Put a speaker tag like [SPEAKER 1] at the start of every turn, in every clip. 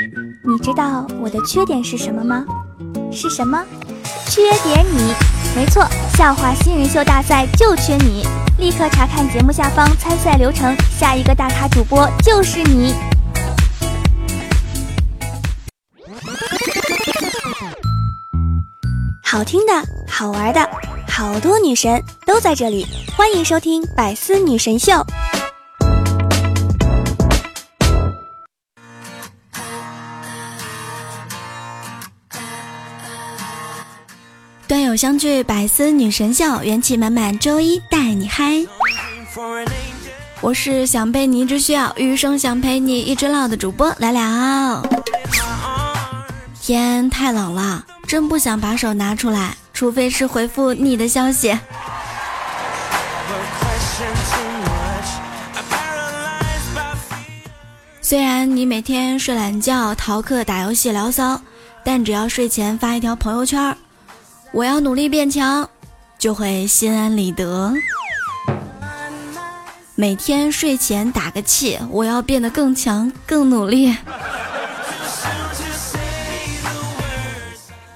[SPEAKER 1] 你知道我的缺点是什么吗？是什么？缺点你。没错，笑话新人秀大赛就缺你！立刻查看节目下方参赛流程，下一个大咖主播就是你。好听的，好玩的，好多女神都在这里，欢迎收听《百思女神秀》。相聚，百思女神秀，元气满满，周一带你嗨。我是想被你一直需要，余生想陪你一直老的主播聊聊。天太冷了，真不想把手拿出来，除非是回复你的消息。虽然你每天睡懒觉、逃课、打游戏、聊骚，但只要睡前发一条朋友圈。我要努力变强，就会心安理得。每天睡前打个气，我要变得更强、更努力。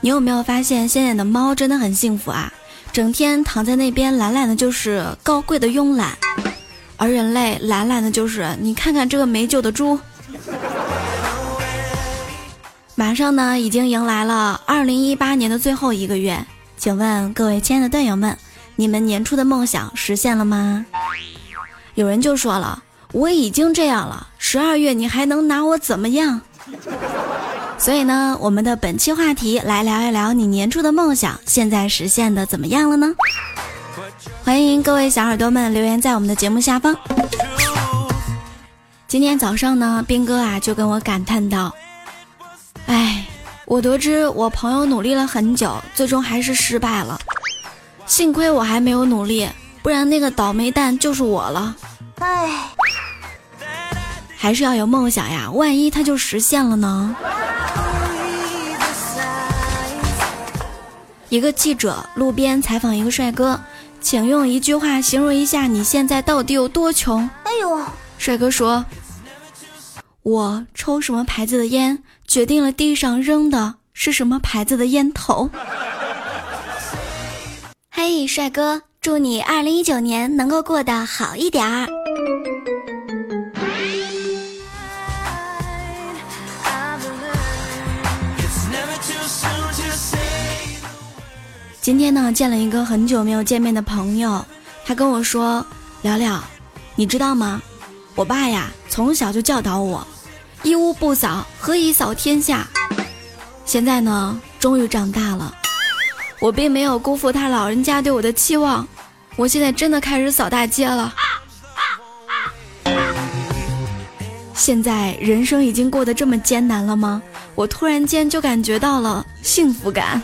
[SPEAKER 1] 你有没有发现，现在的猫真的很幸福啊？整天躺在那边懒懒的，就是高贵的慵懒；而人类懒懒的，就是你看看这个没救的猪。马上呢，已经迎来了二零一八年的最后一个月，请问各位亲爱的队友们，你们年初的梦想实现了吗？有人就说了，我已经这样了，十二月你还能拿我怎么样？所以呢，我们的本期话题来聊一聊你年初的梦想，现在实现的怎么样了呢？欢迎各位小耳朵们留言在我们的节目下方。今天早上呢，兵哥啊就跟我感叹道。哎，我得知我朋友努力了很久，最终还是失败了。幸亏我还没有努力，不然那个倒霉蛋就是我了。唉，还是要有梦想呀，万一他就实现了呢？一个记者路边采访一个帅哥，请用一句话形容一下你现在到底有多穷。哎呦，帅哥说。我抽什么牌子的烟，决定了地上扔的是什么牌子的烟头。嘿，帅哥，祝你二零一九年能够过得好一点儿。今天呢，见了一个很久没有见面的朋友，他跟我说：“聊聊，你知道吗？我爸呀，从小就教导我。”一屋不扫，何以扫天下？现在呢，终于长大了，我并没有辜负他老人家对我的期望，我现在真的开始扫大街了。现在人生已经过得这么艰难了吗？我突然间就感觉到了幸福感。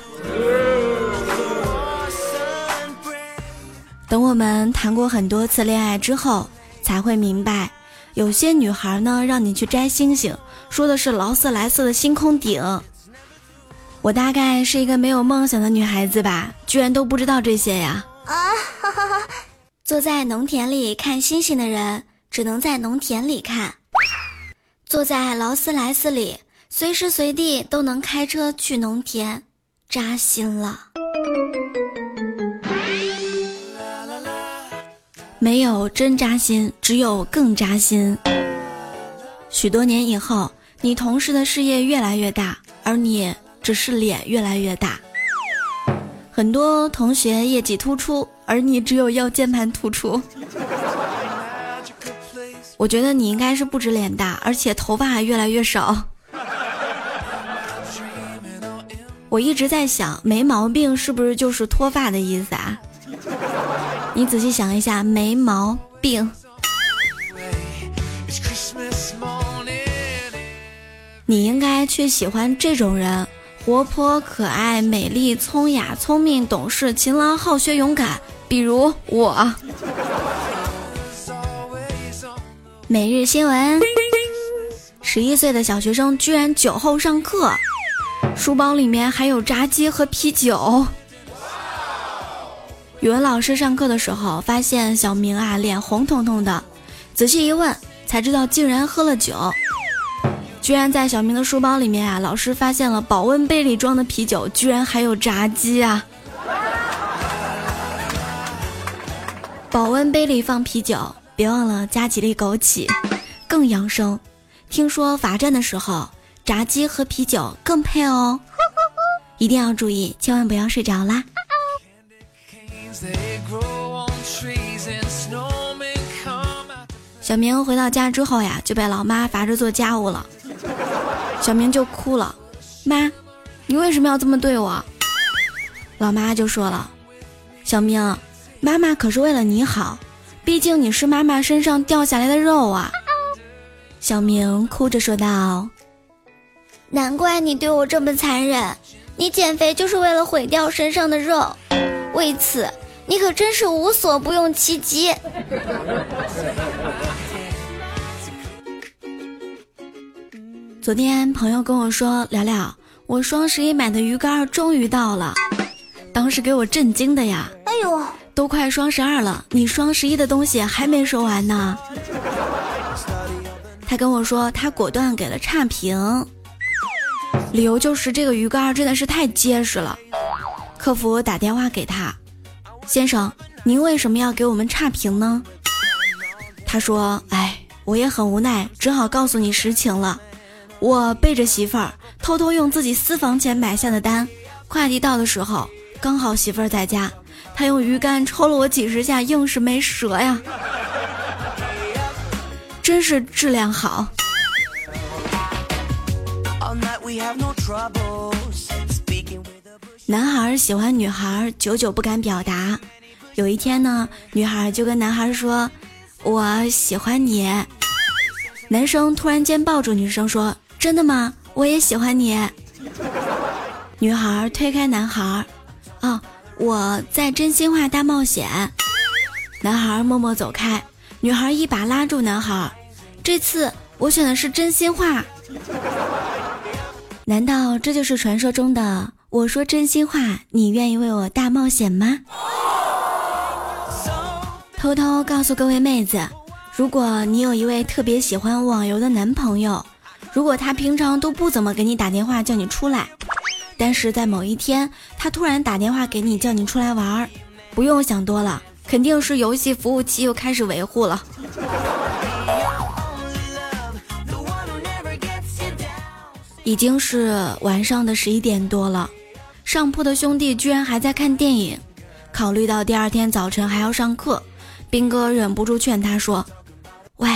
[SPEAKER 1] 等我们谈过很多次恋爱之后，才会明白。有些女孩呢，让你去摘星星，说的是劳斯莱斯的星空顶。我大概是一个没有梦想的女孩子吧，居然都不知道这些呀！啊，哈哈哈！坐在农田里看星星的人，只能在农田里看；坐在劳斯莱斯里，随时随地都能开车去农田，扎心了。没有真扎心，只有更扎心。许多年以后，你同事的事业越来越大，而你只是脸越来越大。很多同学业绩突出，而你只有腰间盘突出。我觉得你应该是不止脸大，而且头发还越来越少。我一直在想，没毛病是不是就是脱发的意思啊？你仔细想一下，没毛病。你应该去喜欢这种人：活泼、可爱、美丽、聪雅、聪明、懂事、勤劳、好学、勇敢。比如我。每日新闻：十一岁的小学生居然酒后上课，书包里面还有炸鸡和啤酒。语文老师上课的时候，发现小明啊脸红彤彤的，仔细一问才知道竟然喝了酒。居然在小明的书包里面啊，老师发现了保温杯里装的啤酒，居然还有炸鸡啊！保温杯里放啤酒，别忘了加几粒枸杞，更养生。听说罚站的时候，炸鸡和啤酒更配哦，一定要注意，千万不要睡着啦。小明回到家之后呀，就被老妈罚着做家务了。小明就哭了，妈，你为什么要这么对我？老妈就说了，小明，妈妈可是为了你好，毕竟你是妈妈身上掉下来的肉啊。小明哭着说道：“
[SPEAKER 2] 难怪你对我这么残忍，你减肥就是为了毁掉身上的肉，为此你可真是无所不用其极。”
[SPEAKER 1] 昨天朋友跟我说：“聊聊，我双十一买的鱼竿终于到了。”当时给我震惊的呀！哎呦，都快双十二了，你双十一的东西还没收完呢。他跟我说，他果断给了差评，理由就是这个鱼竿真的是太结实了。客服打电话给他，先生，您为什么要给我们差评呢？他说：“哎，我也很无奈，只好告诉你实情了。”我背着媳妇儿，偷偷用自己私房钱买下的单，快递到的时候刚好媳妇儿在家，他用鱼竿抽了我几十下，硬是没折呀，真是质量好。男孩喜欢女孩，久久不敢表达。有一天呢，女孩就跟男孩说：“我喜欢你。”男生突然间抱住女生说。真的吗？我也喜欢你。女孩推开男孩，啊，我在真心话大冒险。男孩默默走开，女孩一把拉住男孩。这次我选的是真心话。难道这就是传说中的我说真心话，你愿意为我大冒险吗？偷偷告诉各位妹子，如果你有一位特别喜欢网游的男朋友。如果他平常都不怎么给你打电话叫你出来，但是在某一天他突然打电话给你叫你出来玩儿，不用想多了，肯定是游戏服务器又开始维护了。已经是晚上的十一点多了，上铺的兄弟居然还在看电影。考虑到第二天早晨还要上课，兵哥忍不住劝他说：“喂，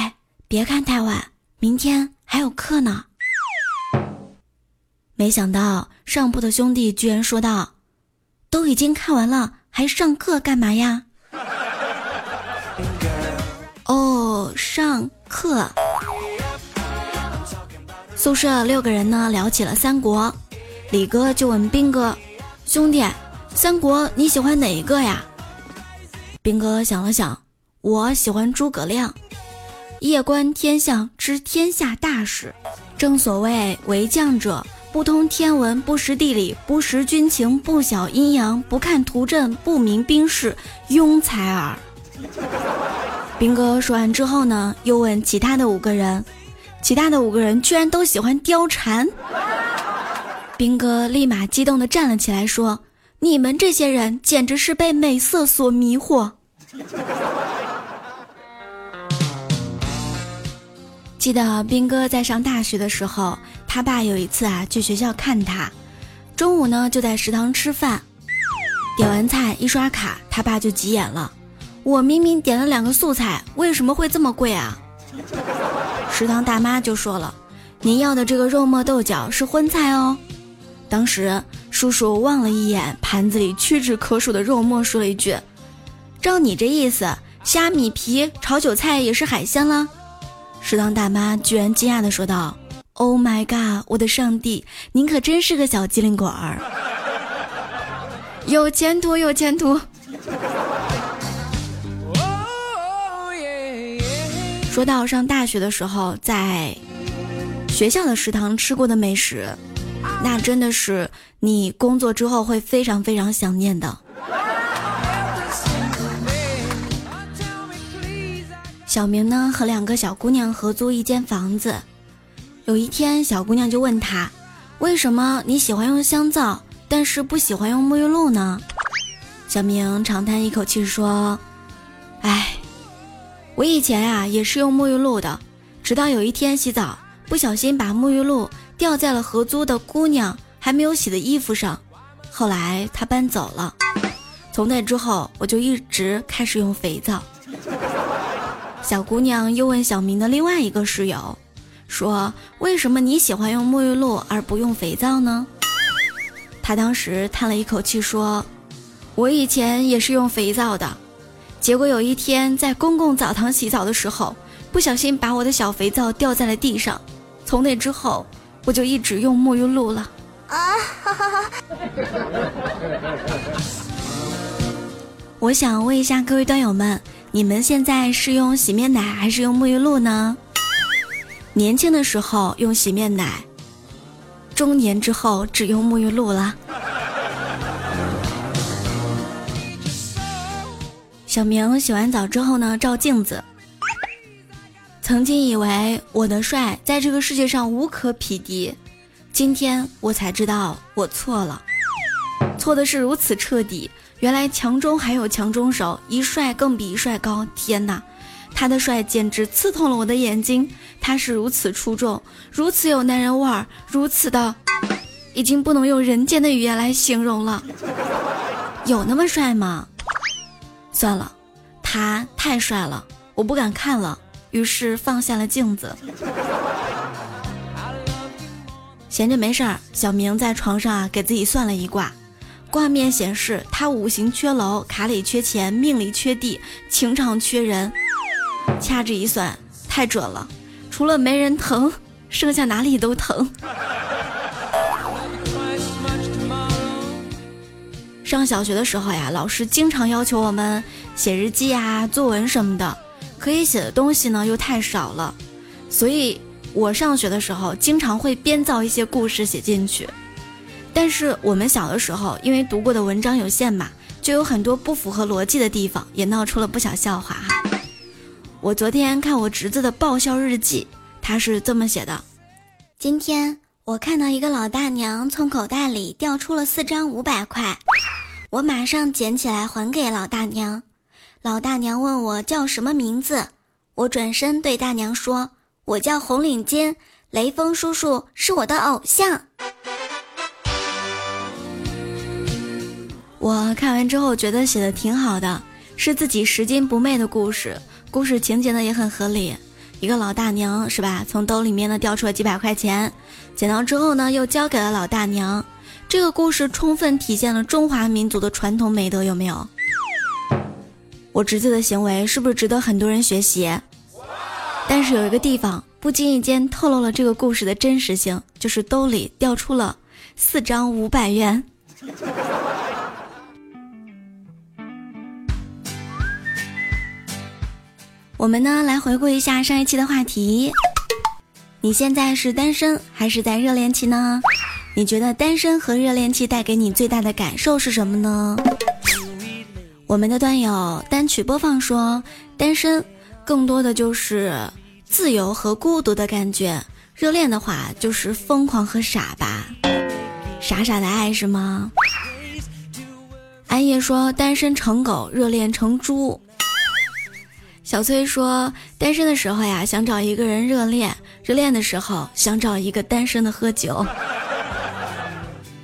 [SPEAKER 1] 别看太晚，明天。”还有课呢，没想到上铺的兄弟居然说道：“都已经看完了，还上课干嘛呀？”哦，上课。宿舍六个人呢，聊起了三国。李哥就问兵哥：“兄弟，三国你喜欢哪一个呀？”兵哥想了想：“我喜欢诸葛亮。”夜观天象，知天下大事。正所谓为将者，不通天文，不识地理，不识军情，不晓阴阳，不看图阵，不明兵事，庸才耳。兵哥说完之后呢，又问其他的五个人，其他的五个人居然都喜欢貂蝉。兵哥立马激动地站了起来，说：“你们这些人简直是被美色所迷惑。”记得兵哥在上大学的时候，他爸有一次啊去学校看他，中午呢就在食堂吃饭，点完菜一刷卡，他爸就急眼了，我明明点了两个素菜，为什么会这么贵啊？食堂大妈就说了，您要的这个肉末豆角是荤菜哦。当时叔叔望了一眼盘子里屈指可数的肉末，说了一句，照你这意思，虾米皮炒韭菜也是海鲜了。食堂大妈居然惊讶地说道：“Oh my god，我的上帝，您可真是个小机灵鬼儿，有前途，有前途。”说到上大学的时候，在学校的食堂吃过的美食，那真的是你工作之后会非常非常想念的。小明呢和两个小姑娘合租一间房子，有一天，小姑娘就问他：“为什么你喜欢用香皂，但是不喜欢用沐浴露呢？”小明长叹一口气说：“哎，我以前呀也是用沐浴露的，直到有一天洗澡不小心把沐浴露掉在了合租的姑娘还没有洗的衣服上，后来她搬走了，从那之后我就一直开始用肥皂。”小姑娘又问小明的另外一个室友。说为什么你喜欢用沐浴露而不用肥皂呢？他当时叹了一口气说：“我以前也是用肥皂的，结果有一天在公共澡堂洗澡的时候，不小心把我的小肥皂掉在了地上，从那之后我就一直用沐浴露了。”啊哈哈哈！我想问一下各位段友们，你们现在是用洗面奶还是用沐浴露呢？年轻的时候用洗面奶，中年之后只用沐浴露了。小明洗完澡之后呢，照镜子，曾经以为我的帅在这个世界上无可匹敌，今天我才知道我错了，错的是如此彻底。原来强中还有强中手，一帅更比一帅高。天哪！他的帅简直刺痛了我的眼睛，他是如此出众，如此有男人味儿，如此的，已经不能用人间的语言来形容了。有那么帅吗？算了，他太帅了，我不敢看了，于是放下了镜子。闲着没事儿，小明在床上啊给自己算了一卦，卦面显示他五行缺楼，卡里缺钱，命里缺地，情场缺人。掐指一算，太准了，除了没人疼，剩下哪里都疼。上小学的时候呀，老师经常要求我们写日记啊、作文什么的，可以写的东西呢又太少了，所以我上学的时候经常会编造一些故事写进去。但是我们小的时候，因为读过的文章有限嘛，就有很多不符合逻辑的地方，也闹出了不少笑话哈。我昨天看我侄子的爆笑日记，他是这么写的：
[SPEAKER 2] 今天我看到一个老大娘从口袋里掉出了四张五百块，我马上捡起来还给老大娘。老大娘问我叫什么名字，我转身对大娘说：“我叫红领巾，雷锋叔叔是我的偶像。”
[SPEAKER 1] 我看完之后觉得写的挺好的，是自己拾金不昧的故事。故事情节呢也很合理，一个老大娘是吧？从兜里面呢掉出了几百块钱，捡到之后呢又交给了老大娘。这个故事充分体现了中华民族的传统美德，有没有？我侄子的行为是不是值得很多人学习？但是有一个地方不经意间透露了这个故事的真实性，就是兜里掉出了四张五百元。我们呢来回顾一下上一期的话题，你现在是单身还是在热恋期呢？你觉得单身和热恋期带给你最大的感受是什么呢？我们的段友单曲播放说，单身更多的就是自由和孤独的感觉，热恋的话就是疯狂和傻吧，傻傻的爱是吗？安叶说，单身成狗，热恋成猪。小崔说：“单身的时候呀，想找一个人热恋；热恋的时候，想找一个单身的喝酒。”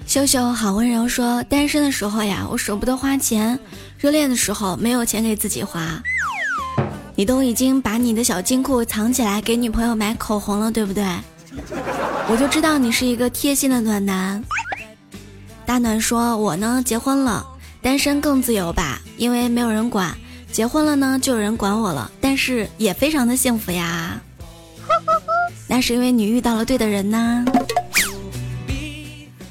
[SPEAKER 1] 秀秀好温柔说：“单身的时候呀，我舍不得花钱；热恋的时候，没有钱给自己花。”你都已经把你的小金库藏起来，给女朋友买口红了，对不对？我就知道你是一个贴心的暖男。大暖说：“我呢，结婚了，单身更自由吧，因为没有人管。”结婚了呢，就有人管我了，但是也非常的幸福呀。那是因为你遇到了对的人呐。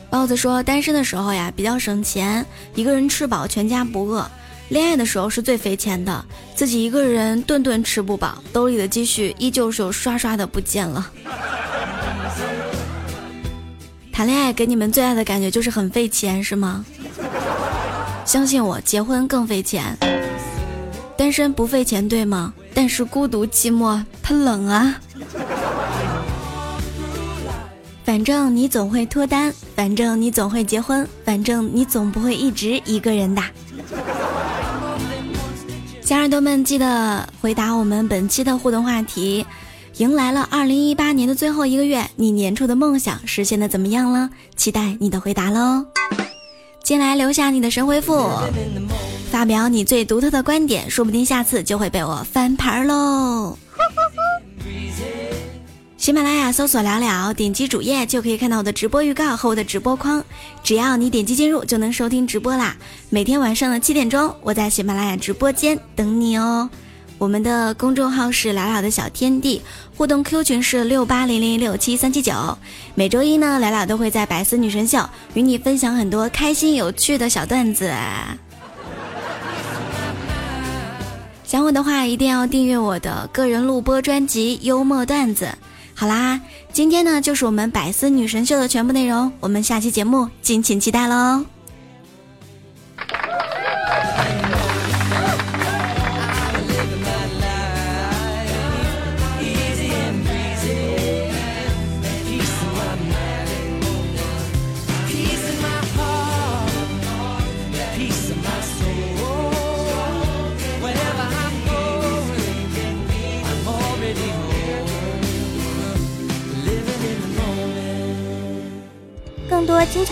[SPEAKER 1] 包子说，单身的时候呀，比较省钱，一个人吃饱全家不饿；恋爱的时候是最费钱的，自己一个人顿顿吃不饱，兜里的积蓄依旧是有刷刷的不见了。谈恋爱给你们最爱的感觉就是很费钱，是吗？相信我，结婚更费钱。单身不费钱，对吗？但是孤独寂寞，它冷啊。反正你总会脱单，反正你总会结婚，反正你总不会一直一个人的。小耳朵们，记得回答我们本期的互动话题。迎来了二零一八年的最后一个月，你年初的梦想实现的怎么样了？期待你的回答喽！进来留下你的神回复，发表你最独特的观点，说不定下次就会被我翻盘喽！喜马拉雅搜索聊聊，点击主页就可以看到我的直播预告和我的直播框，只要你点击进入就能收听直播啦！每天晚上的七点钟，我在喜马拉雅直播间等你哦。我们的公众号是聊聊的小天地，互动 Q 群是六八零零六七三七九。每周一呢，聊聊都会在百思女神秀与你分享很多开心有趣的小段子。想我的话，一定要订阅我的个人录播专辑《幽默段子》。好啦，今天呢就是我们百思女神秀的全部内容，我们下期节目敬请期待喽。